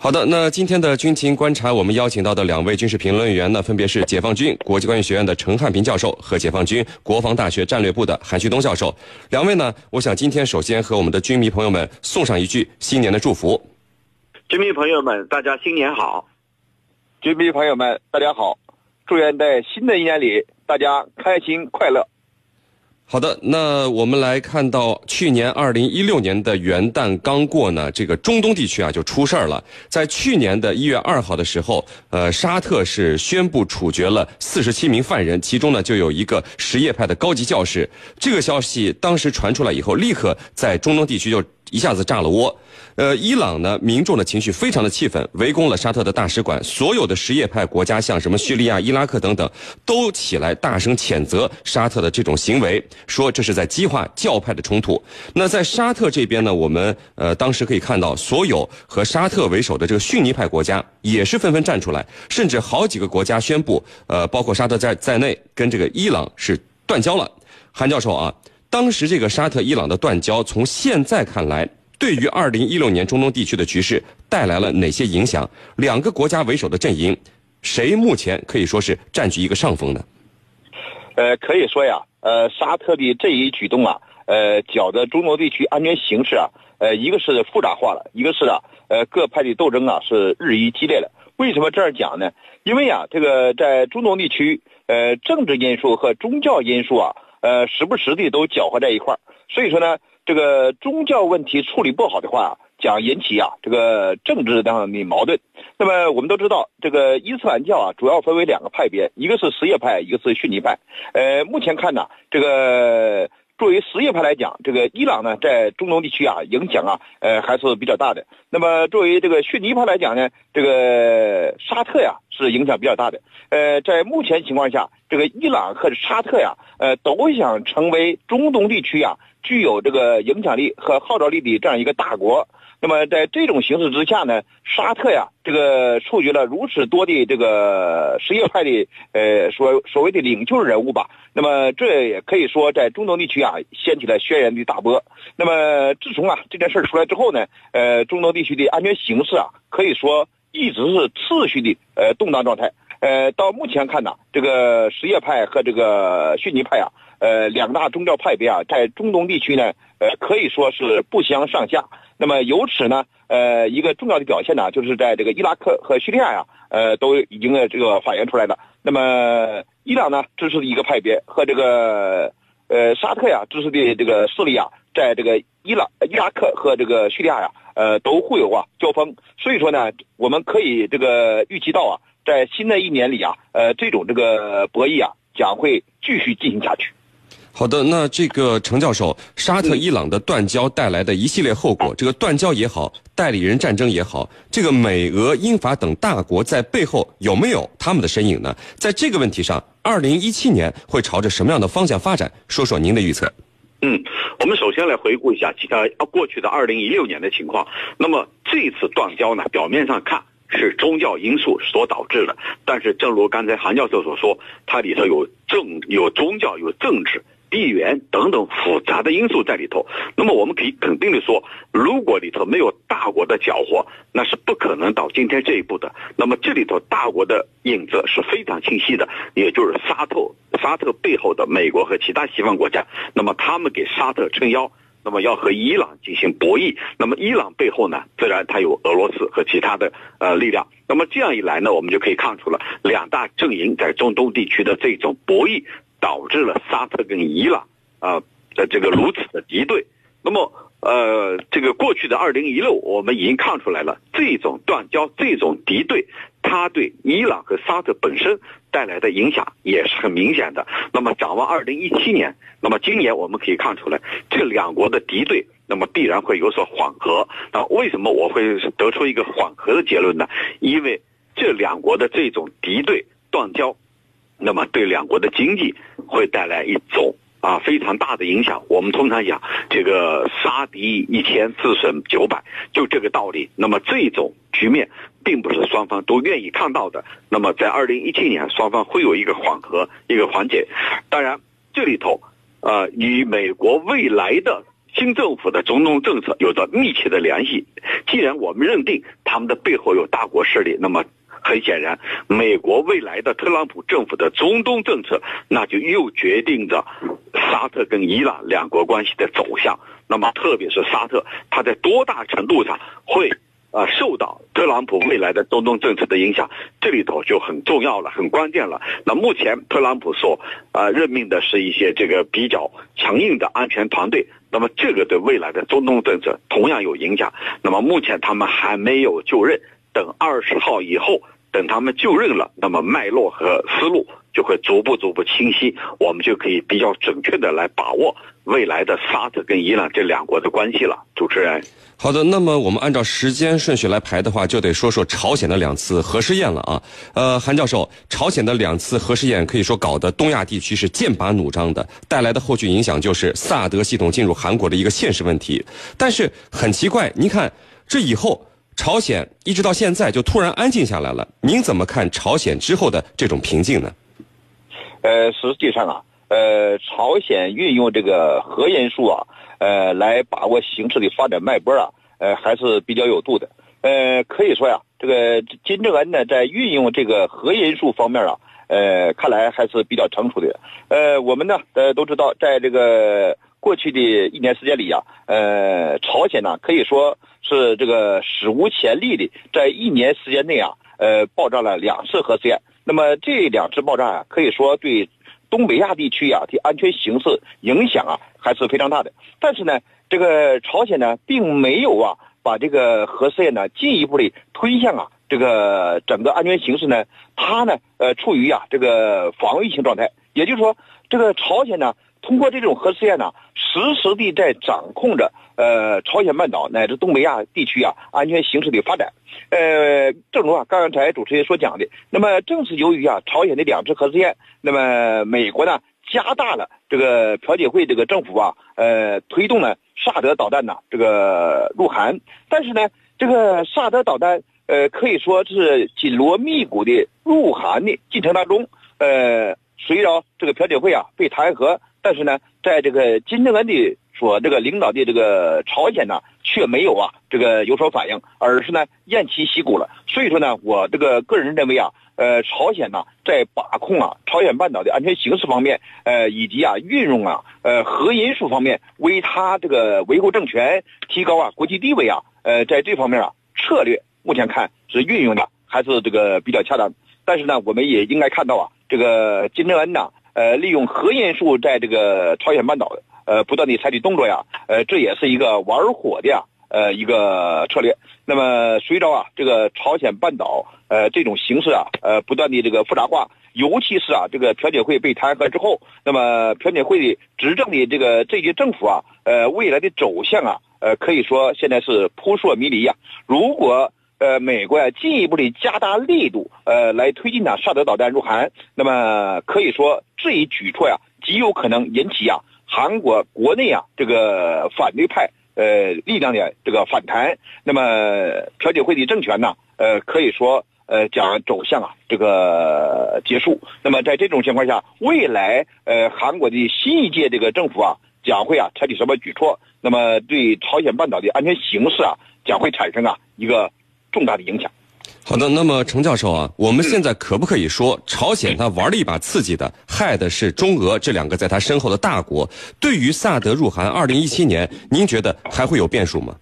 好的，那今天的军情观察，我们邀请到的两位军事评论员呢，分别是解放军国际关系学院的陈汉平教授和解放军国防大学战略部的韩旭东教授。两位呢，我想今天首先和我们的军迷朋友们送上一句新年的祝福。军迷朋友们，大家新年好！军迷朋友们，大家好！祝愿在新的一年里，大家开心快乐。好的，那我们来看到去年二零一六年的元旦刚过呢，这个中东地区啊就出事儿了。在去年的一月二号的时候，呃，沙特是宣布处决了四十七名犯人，其中呢就有一个什叶派的高级教士。这个消息当时传出来以后，立刻在中东地区就。一下子炸了窝，呃，伊朗呢，民众的情绪非常的气愤，围攻了沙特的大使馆，所有的什叶派国家，像什么叙利亚、伊拉克等等，都起来大声谴责沙特的这种行为，说这是在激化教派的冲突。那在沙特这边呢，我们呃当时可以看到，所有和沙特为首的这个逊尼派国家也是纷纷站出来，甚至好几个国家宣布，呃，包括沙特在在内，跟这个伊朗是断交了。韩教授啊。当时这个沙特伊朗的断交，从现在看来，对于二零一六年中东地区的局势带来了哪些影响？两个国家为首的阵营，谁目前可以说是占据一个上风呢？呃，可以说呀，呃，沙特的这一举动啊，呃，搅得中东地区安全形势啊，呃，一个是复杂化了，一个是啊，呃，各派的斗争啊是日益激烈了。为什么这样讲呢？因为啊，这个在中东地区，呃，政治因素和宗教因素啊。呃，时不时的都搅和在一块儿，所以说呢，这个宗教问题处理不好的话，将引起啊这个政治上的矛盾。那么我们都知道，这个伊斯兰教啊，主要分为两个派别，一个是什叶派，一个是逊尼派。呃，目前看呢，这个。作为什叶派来讲，这个伊朗呢，在中东地区啊，影响啊，呃，还是比较大的。那么作为这个逊尼派来讲呢，这个沙特呀，是影响比较大的。呃，在目前情况下，这个伊朗和沙特呀，呃，都想成为中东地区啊，具有这个影响力和号召力的这样一个大国。那么在这种形势之下呢，沙特呀，这个处决了如此多的这个什叶派的呃所所谓的领袖人物吧。那么这也可以说在中东地区啊掀起了轩然的大波。那么自从啊这件事出来之后呢，呃，中东地区的安全形势啊可以说一直是持续的呃动荡状态。呃，到目前看呢，这个什叶派和这个逊尼派啊，呃，两大宗教派别啊，在中东地区呢，呃，可以说是不相上下。那么由此呢，呃，一个重要的表现呢，就是在这个伊拉克和叙利亚呀，呃，都已经这个反映出来了。那么伊朗呢支持的一个派别和这个呃沙特呀支持的这个势力啊，在这个伊朗、伊拉克和这个叙利亚呀，呃，都互有啊交锋。所以说呢，我们可以这个预期到啊，在新的一年里啊，呃，这种这个博弈啊，将会继续进行下去。好的，那这个程教授，沙特伊朗的断交带来的一系列后果，这个断交也好，代理人战争也好，这个美俄英法等大国在背后有没有他们的身影呢？在这个问题上，二零一七年会朝着什么样的方向发展？说说您的预测。嗯，我们首先来回顾一下其他过去的二零一六年的情况。那么这次断交呢，表面上看是宗教因素所导致的，但是正如刚才韩教授所说，它里头有政、有宗教、有政治。地缘等等复杂的因素在里头，那么我们可以肯定的说，如果里头没有大国的搅和，那是不可能到今天这一步的。那么这里头大国的影子是非常清晰的，也就是沙特，沙特背后的美国和其他西方国家，那么他们给沙特撑腰，那么要和伊朗进行博弈。那么伊朗背后呢，自然它有俄罗斯和其他的呃力量。那么这样一来呢，我们就可以看出了两大阵营在中东地区的这种博弈。导致了沙特跟伊朗啊的这个如此的敌对。那么，呃，这个过去的二零一六，我们已经看出来了，这种断交、这种敌对，它对伊朗和沙特本身带来的影响也是很明显的。那么，展望二零一七年，那么今年我们可以看出来，这两国的敌对，那么必然会有所缓和。那为什么我会得出一个缓和的结论呢？因为这两国的这种敌对断交。那么对两国的经济会带来一种啊非常大的影响。我们通常讲这个杀敌一千自损九百，就这个道理。那么这种局面并不是双方都愿意看到的。那么在二零一七年，双方会有一个缓和，一个缓解。当然，这里头呃与美国未来的新政府的中东政策有着密切的联系。既然我们认定他们的背后有大国势力，那么很显然，美国未来的特朗普政府的中东政策，那就又决定着沙特跟伊朗两国关系的走向。那么，特别是沙特，它在多大程度上会？啊，受到特朗普未来的中东政策的影响，这里头就很重要了，很关键了。那目前特朗普所啊任命的是一些这个比较强硬的安全团队，那么这个对未来的中东政策同样有影响。那么目前他们还没有就任，等二十号以后，等他们就任了，那么脉络和思路就会逐步逐步清晰，我们就可以比较准确的来把握未来的沙特跟伊朗这两国的关系了。主持人。好的，那么我们按照时间顺序来排的话，就得说说朝鲜的两次核试验了啊。呃，韩教授，朝鲜的两次核试验可以说搞得东亚地区是剑拔弩张的，带来的后续影响就是萨德系统进入韩国的一个现实问题。但是很奇怪，您看这以后，朝鲜一直到现在就突然安静下来了。您怎么看朝鲜之后的这种平静呢？呃，实际上啊，呃，朝鲜运用这个核因素啊。呃，来把握形势的发展脉搏啊，呃，还是比较有度的。呃，可以说呀，这个金正恩呢，在运用这个核因素方面啊，呃，看来还是比较成熟的。呃，我们呢，呃，都知道，在这个过去的一年时间里呀，呃，朝鲜呢，可以说是这个史无前例的，在一年时间内啊，呃，爆炸了两次核试验。那么这两次爆炸啊，可以说对。东北亚地区啊的安全形势影响啊还是非常大的，但是呢，这个朝鲜呢并没有啊把这个核试验呢进一步的推向啊这个整个安全形势呢，它呢呃处于啊这个防御性状态，也就是说，这个朝鲜呢通过这种核试验呢，实时的在掌控着呃朝鲜半岛乃至东北亚地区啊安全形势的发展。呃，正如啊刚才主持人所讲的，那么正是由于啊朝鲜的两次核试验，那么美国呢加大了这个朴槿惠这个政府啊，呃推动了萨德导弹呐这个入韩，但是呢这个萨德导弹呃可以说是紧锣密鼓的入韩的进程当中，呃随着这个朴槿惠啊被弹劾，但是呢在这个金正恩的所这个领导的这个朝鲜呢。却没有啊，这个有所反应，而是呢偃旗息鼓了。所以说呢，我这个个人认为啊，呃，朝鲜呢在把控啊朝鲜半岛的安全形势方面，呃，以及啊运用啊呃核因素方面，为他这个维护政权、提高啊国际地位啊，呃，在这方面啊策略目前看是运用的还是这个比较恰当。但是呢，我们也应该看到啊，这个金正恩呢，呃，利用核因素在这个朝鲜半岛。呃，不断的采取动作呀，呃，这也是一个玩火的呀，呃，一个策略。那么，随着啊，这个朝鲜半岛呃这种形势啊，呃，不断的这个复杂化，尤其是啊，这个朴槿惠被弹劾之后，那么朴槿惠的执政的这个这届政府啊，呃，未来的走向啊，呃，可以说现在是扑朔迷离呀。如果呃美国呀进一步的加大力度，呃，来推进呢萨德导弹入韩，那么可以说这一举措呀，极有可能引起啊。韩国国内啊，这个反对派呃力量的这个反弹，那么朴槿惠的政权呢，呃可以说呃将走向啊这个结束。那么在这种情况下，未来呃韩国的新一届这个政府啊将会啊采取什么举措？那么对朝鲜半岛的安全形势啊将会产生啊一个重大的影响。好的，那么程教授啊，我们现在可不可以说，朝鲜他玩了一把刺激的，害的是中俄这两个在他身后的大国？对于萨德入韩，二零一七年，您觉得还会有变数吗？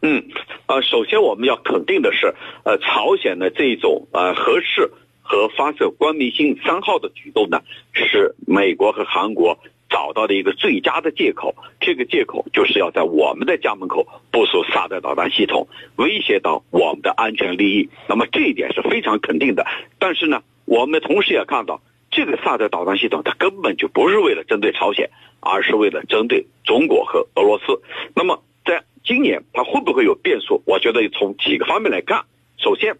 嗯，呃，首先我们要肯定的是，呃，朝鲜的这种呃核试和发射光明星三号的举动呢，是美国和韩国。找到的一个最佳的借口，这个借口就是要在我们的家门口部署萨德导弹系统，威胁到我们的安全利益。那么这一点是非常肯定的。但是呢，我们同时也看到，这个萨德导弹系统它根本就不是为了针对朝鲜，而是为了针对中国和俄罗斯。那么在今年它会不会有变数？我觉得从几个方面来看，首先，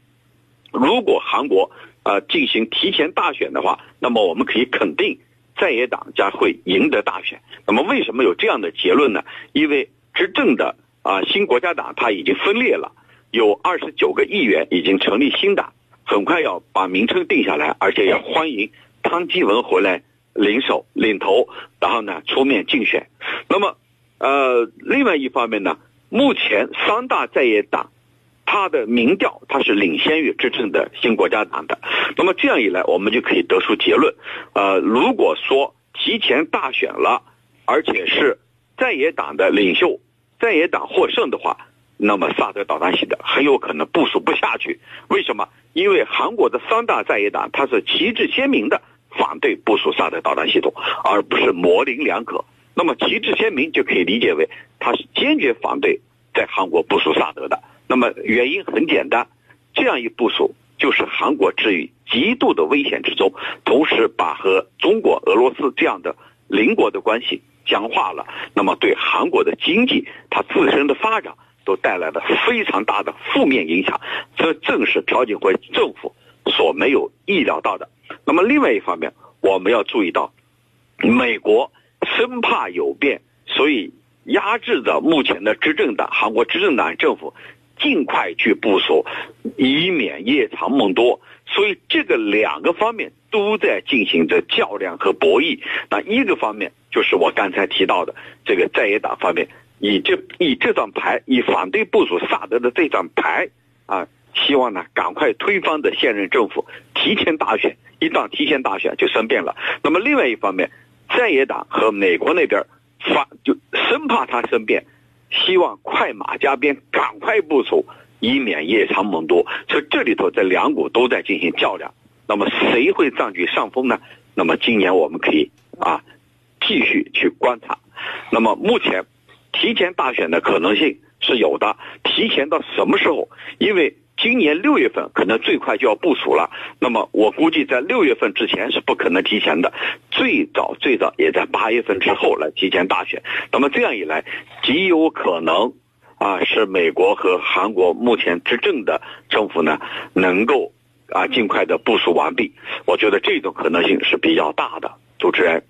如果韩国呃进行提前大选的话，那么我们可以肯定。在野党将会赢得大选。那么，为什么有这样的结论呢？因为执政的啊新国家党它已经分裂了，有二十九个议员已经成立新党，很快要把名称定下来，而且要欢迎汤基文回来领首领头，然后呢出面竞选。那么，呃，另外一方面呢，目前三大在野党，它的民调它是领先于执政的新国家党的。那么这样一来，我们就可以得出结论，呃，如果说提前大选了，而且是在野党的领袖，在野党获胜的话，那么萨德导弹系统很有可能部署不下去。为什么？因为韩国的三大在野党，它是旗帜鲜明的反对部署萨德导弹系统，而不是模棱两可。那么旗帜鲜明就可以理解为，他是坚决反对在韩国部署萨德的。那么原因很简单，这样一部署就是韩国置于极度的危险之中，同时把和中国、俄罗斯这样的邻国的关系僵化了。那么对韩国的经济，它自身的发展都带来了非常大的负面影响。这正是朴槿惠政府所没有意料到的。那么另外一方面，我们要注意到，美国。生怕有变，所以压制着目前的执政党韩国执政党政府尽快去部署，以免夜长梦多。所以这个两个方面都在进行着较量和博弈。那一个方面就是我刚才提到的这个在野党方面，以这以这张牌，以反对部署萨德的这张牌啊，希望呢赶快推翻的现任政府，提前大选。一旦提前大选就生变了。那么另外一方面。在野党和美国那边发就生怕他生变，希望快马加鞭，赶快部署，以免夜长梦多。所以这里头这两股都在进行较量。那么谁会占据上风呢？那么今年我们可以啊继续去观察。那么目前提前大选的可能性是有的，提前到什么时候？因为。今年六月份可能最快就要部署了，那么我估计在六月份之前是不可能提前的，最早最早也在八月份之后来提前大选。那么这样一来，极有可能啊是美国和韩国目前执政的政府呢能够啊尽快的部署完毕。我觉得这种可能性是比较大的。主持人。